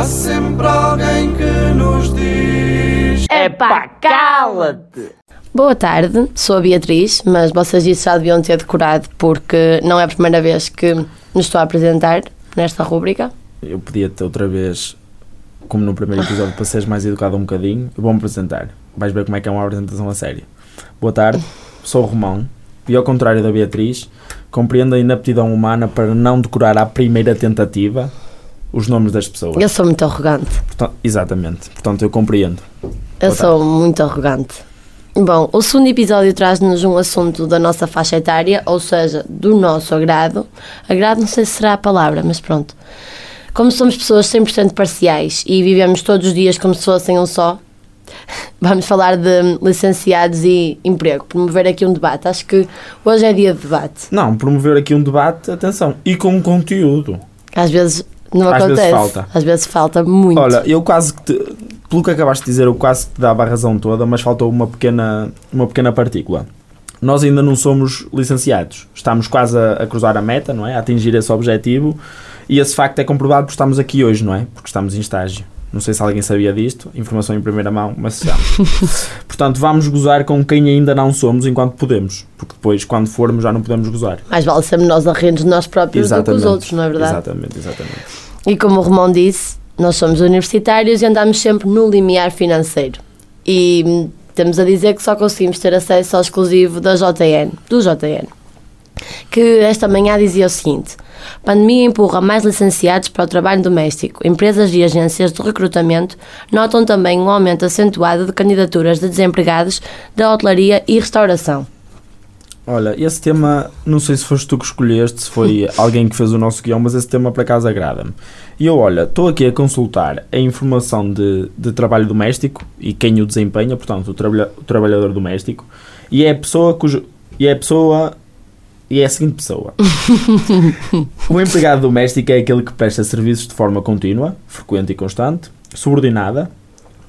Há sempre alguém que nos diz: Epá, cala-te! Boa tarde, sou a Beatriz, mas vocês isso já deviam ter decorado porque não é a primeira vez que nos estou a apresentar nesta rúbrica. Eu podia ter outra vez, como no primeiro episódio, para seres mais educado um bocadinho. Vou-me apresentar. Vais ver como é que é uma apresentação a sério. Boa tarde, sou o Romão e, ao contrário da Beatriz, compreendo a inaptidão humana para não decorar à primeira tentativa os nomes das pessoas. Eu sou muito arrogante. Portanto, exatamente. Portanto, eu compreendo. Eu Boa sou muito arrogante. Bom, o segundo episódio traz-nos um assunto da nossa faixa etária, ou seja, do nosso agrado. Agrado não sei se será a palavra, mas pronto. Como somos pessoas 100% parciais e vivemos todos os dias como se fossem um só, vamos falar de licenciados e emprego, promover aqui um debate. Acho que hoje é dia de debate. Não, promover aqui um debate, atenção, e com conteúdo. Às vezes não Às vezes acontece. falta. Às vezes falta muito. Olha, eu quase que te, pelo que acabaste de dizer, eu quase que te dava a razão toda, mas faltou uma pequena, uma pequena partícula. Nós ainda não somos licenciados. Estamos quase a, a cruzar a meta, não é? A atingir esse objetivo. E esse facto é comprovado porque estamos aqui hoje, não é? Porque estamos em estágio. Não sei se alguém sabia disto, informação em primeira mão, mas sabemos. Portanto, vamos gozar com quem ainda não somos enquanto podemos. Porque depois, quando formos, já não podemos gozar. Mais vale sermos nós a rir de nós próprios do que os outros, não é verdade? Exatamente, exatamente. E como o Romão disse, nós somos universitários e andamos sempre no limiar financeiro. E hum, temos a dizer que só conseguimos ter acesso ao exclusivo da JN, do JN. Que esta manhã dizia o seguinte: Pandemia empurra mais licenciados para o trabalho doméstico. Empresas e agências de recrutamento notam também um aumento acentuado de candidaturas de desempregados da hotelaria e restauração. Olha, esse tema, não sei se foste tu que escolheste, se foi alguém que fez o nosso guião, mas esse tema por acaso agrada-me. E eu, olha, estou aqui a consultar a informação de, de trabalho doméstico e quem o desempenha, portanto, o, trabalha, o trabalhador doméstico, e é a pessoa cujo. E é a pessoa. E é a seguinte pessoa. o empregado doméstico é aquele que presta serviços de forma contínua, frequente e constante, subordinada,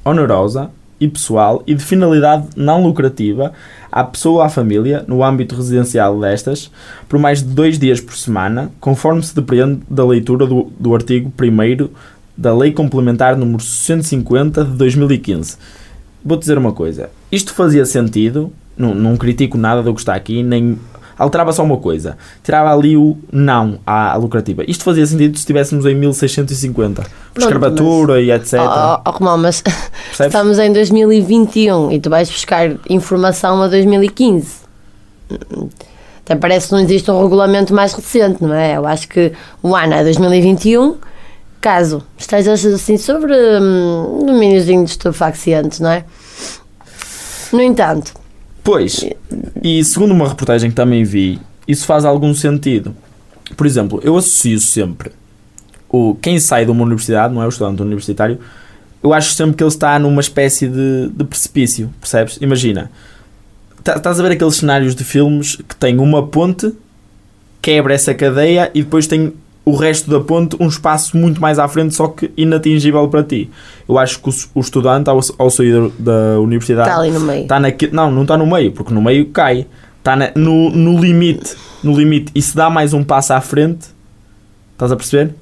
onerosa e pessoal e de finalidade não lucrativa à pessoa ou à família, no âmbito residencial destas, por mais de dois dias por semana, conforme se depreende da leitura do, do artigo 1 da Lei Complementar número 150 de 2015. Vou-te dizer uma coisa, isto fazia sentido, não, não critico nada do que está aqui, nem alterava só uma coisa, tirava ali o não à, à lucrativa. Isto fazia sentido se estivéssemos em 1650, escravatura e etc. Oh, oh, Romão, mas Percebes? estamos em 2021 e tu vais buscar informação a 2015. Até parece que não existe um regulamento mais recente, não é? Eu acho que o ano é 2021. Caso estejas assim sobre hum, domíniozinho de estupefacientes, não é? No entanto, Pois, e segundo uma reportagem que também vi, isso faz algum sentido. Por exemplo, eu associo sempre o, quem sai de uma universidade, não é o estudante universitário, eu acho sempre que ele está numa espécie de, de precipício, percebes? Imagina, tá- estás a ver aqueles cenários de filmes que tem uma ponte, quebra essa cadeia e depois tem o resto da ponte um espaço muito mais à frente, só que inatingível para ti. Eu acho que o, o estudante, ao, ao sair da universidade, está ali no meio. Está naque... Não, não está no meio, porque no meio cai. Está na- no, no limite. No limite. E se dá mais um passo à frente, estás a perceber?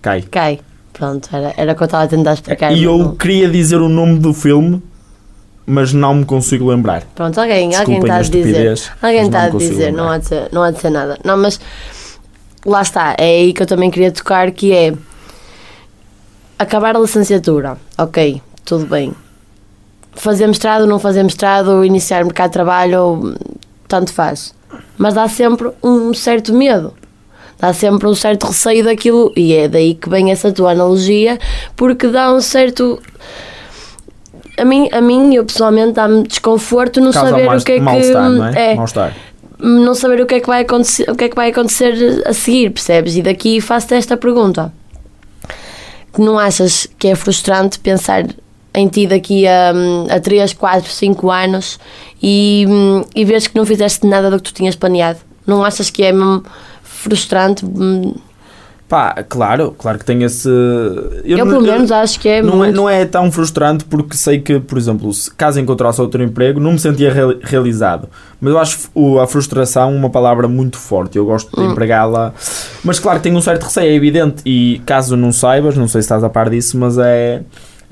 Cai. Cai. Pronto, era, era o que eu estava a tentar explicar. e eu não. queria dizer o nome do filme, mas não me consigo lembrar. Pronto, alguém, alguém está a dizer. Alguém está a dizer, não lembrar. há, de ser, não há de ser nada. Não, mas lá está, é aí que eu também queria tocar, que é acabar a licenciatura, ok, tudo bem. Fazer mestrado, não fazer mestrado, iniciar mercado de trabalho, tanto faz. Mas dá sempre um certo medo. Dá sempre um certo receio daquilo, e é daí que vem essa tua analogia, porque dá um certo. A mim, a mim eu pessoalmente, dá-me desconforto não Causa saber o que é que. não é? Não saber o que é que vai acontecer, o que é que vai acontecer a seguir, percebes? E daqui faço-te esta pergunta. Que não achas que é frustrante pensar em ti daqui a, a 3, 4, 5 anos e, hum, e veres que não fizeste nada do que tu tinhas planeado? Não achas que é mesmo frustrante? Pá, claro, claro que tem esse. Eu, Eu, não- pelo menos, acho que é não, é, muito. não é tão frustrante porque sei que, por exemplo, se caso encontrasse outro emprego, não me sentia reali- realizado. Mas eu acho o- a frustração uma palavra muito forte. Eu gosto de Hum. empregá-la. Mas claro que tem um certo receio, é evidente. E caso não saibas, não sei se estás a par disso, mas é.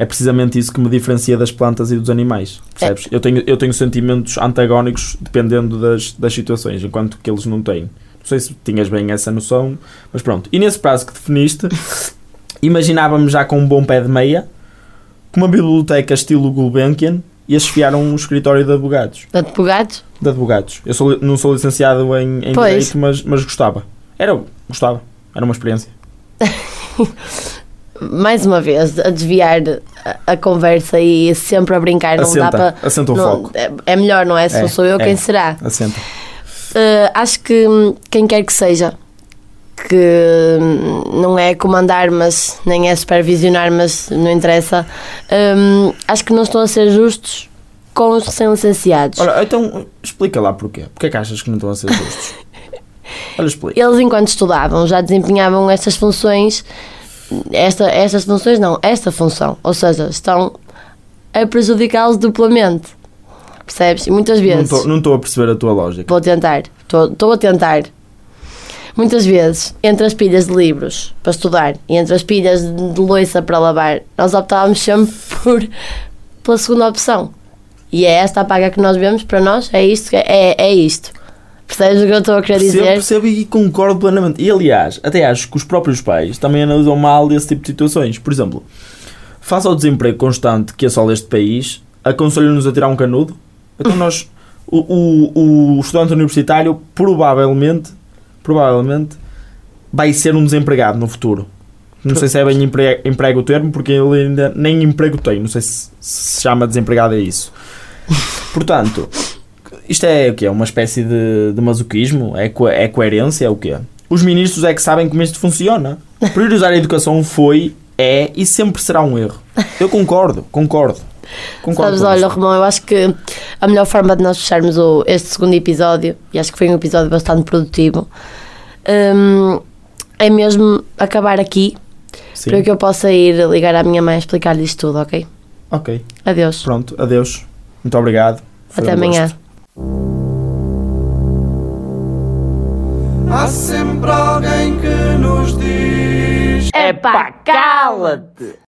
É precisamente isso que me diferencia das plantas e dos animais. Percebes? Eu, tenho, eu tenho sentimentos antagónicos dependendo das, das situações, enquanto que eles não têm. Não sei se tinhas bem essa noção, mas pronto. E nesse prazo que definiste, imaginávamos já com um bom pé de meia, com uma biblioteca estilo Gulbenkian e a esfiar um escritório de advogados. De advogados? De advogados. Eu sou não sou licenciado em, em. Direito, mas, mas gostava. Era, gostava. Era uma experiência. Mais uma vez, a desviar a, a conversa e sempre a brincar. Não dá Assenta, para. assenta o não- foco. é, é melhor, não é? Se É, sou eu, é. quem será? Assenta. Uh, acho que hum, quem quer que seja, que hum, não é comandar, mas nem é supervisionar, mas não interessa, hum, acho que não estão a ser justos com os recém-licenciados. Olha, então explica lá porquê. Porquê é que achas que não estão a ser justos? Olha, explica. Eles, enquanto estudavam, já desempenhavam estas funções, esta, estas funções não, esta função, ou seja, estão a prejudicá-los duplamente. Percebes? E muitas vezes. Não estou a perceber a tua lógica. Vou tentar, estou a tentar. Muitas vezes, entre as pilhas de livros para estudar e entre as pilhas de de louça para lavar, nós optávamos sempre por, pela segunda opção. E é esta a paga que nós vemos para nós, é isto, é, é isto. Percebes o que eu estou a querer Percebo, dizer? percebo e concordo plenamente. E aliás, até acho que os próprios pais também analisam mal esse tipo de situações. Por exemplo, face ao desemprego constante que assola este país, aconselho-nos a tirar um canudo. Então nós, o, o, o estudante universitário provavelmente, provavelmente vai ser um desempregado no futuro. Não sei se é bem empre- emprego o termo, porque ele ainda nem emprego tem. Não sei se se chama desempregado é isso. Portanto, isto é o quê? Uma espécie de, de masoquismo? É, co- é coerência? É o quê? Os ministros é que sabem como isto funciona. Priorizar a educação foi, é e sempre será um erro. Eu concordo, concordo. concordo Sabes, olha. Romão, eu acho que a melhor forma de nós fecharmos o, este segundo episódio, e acho que foi um episódio bastante produtivo, hum, é mesmo acabar aqui Sim. para que eu possa ir ligar à minha mãe e explicar-lhe isto tudo, ok? Ok, Adeus. pronto, adeus. Muito obrigado. Foi Até um amanhã. gosto. Há sempre alguém que nos diz. Epá, cala-te!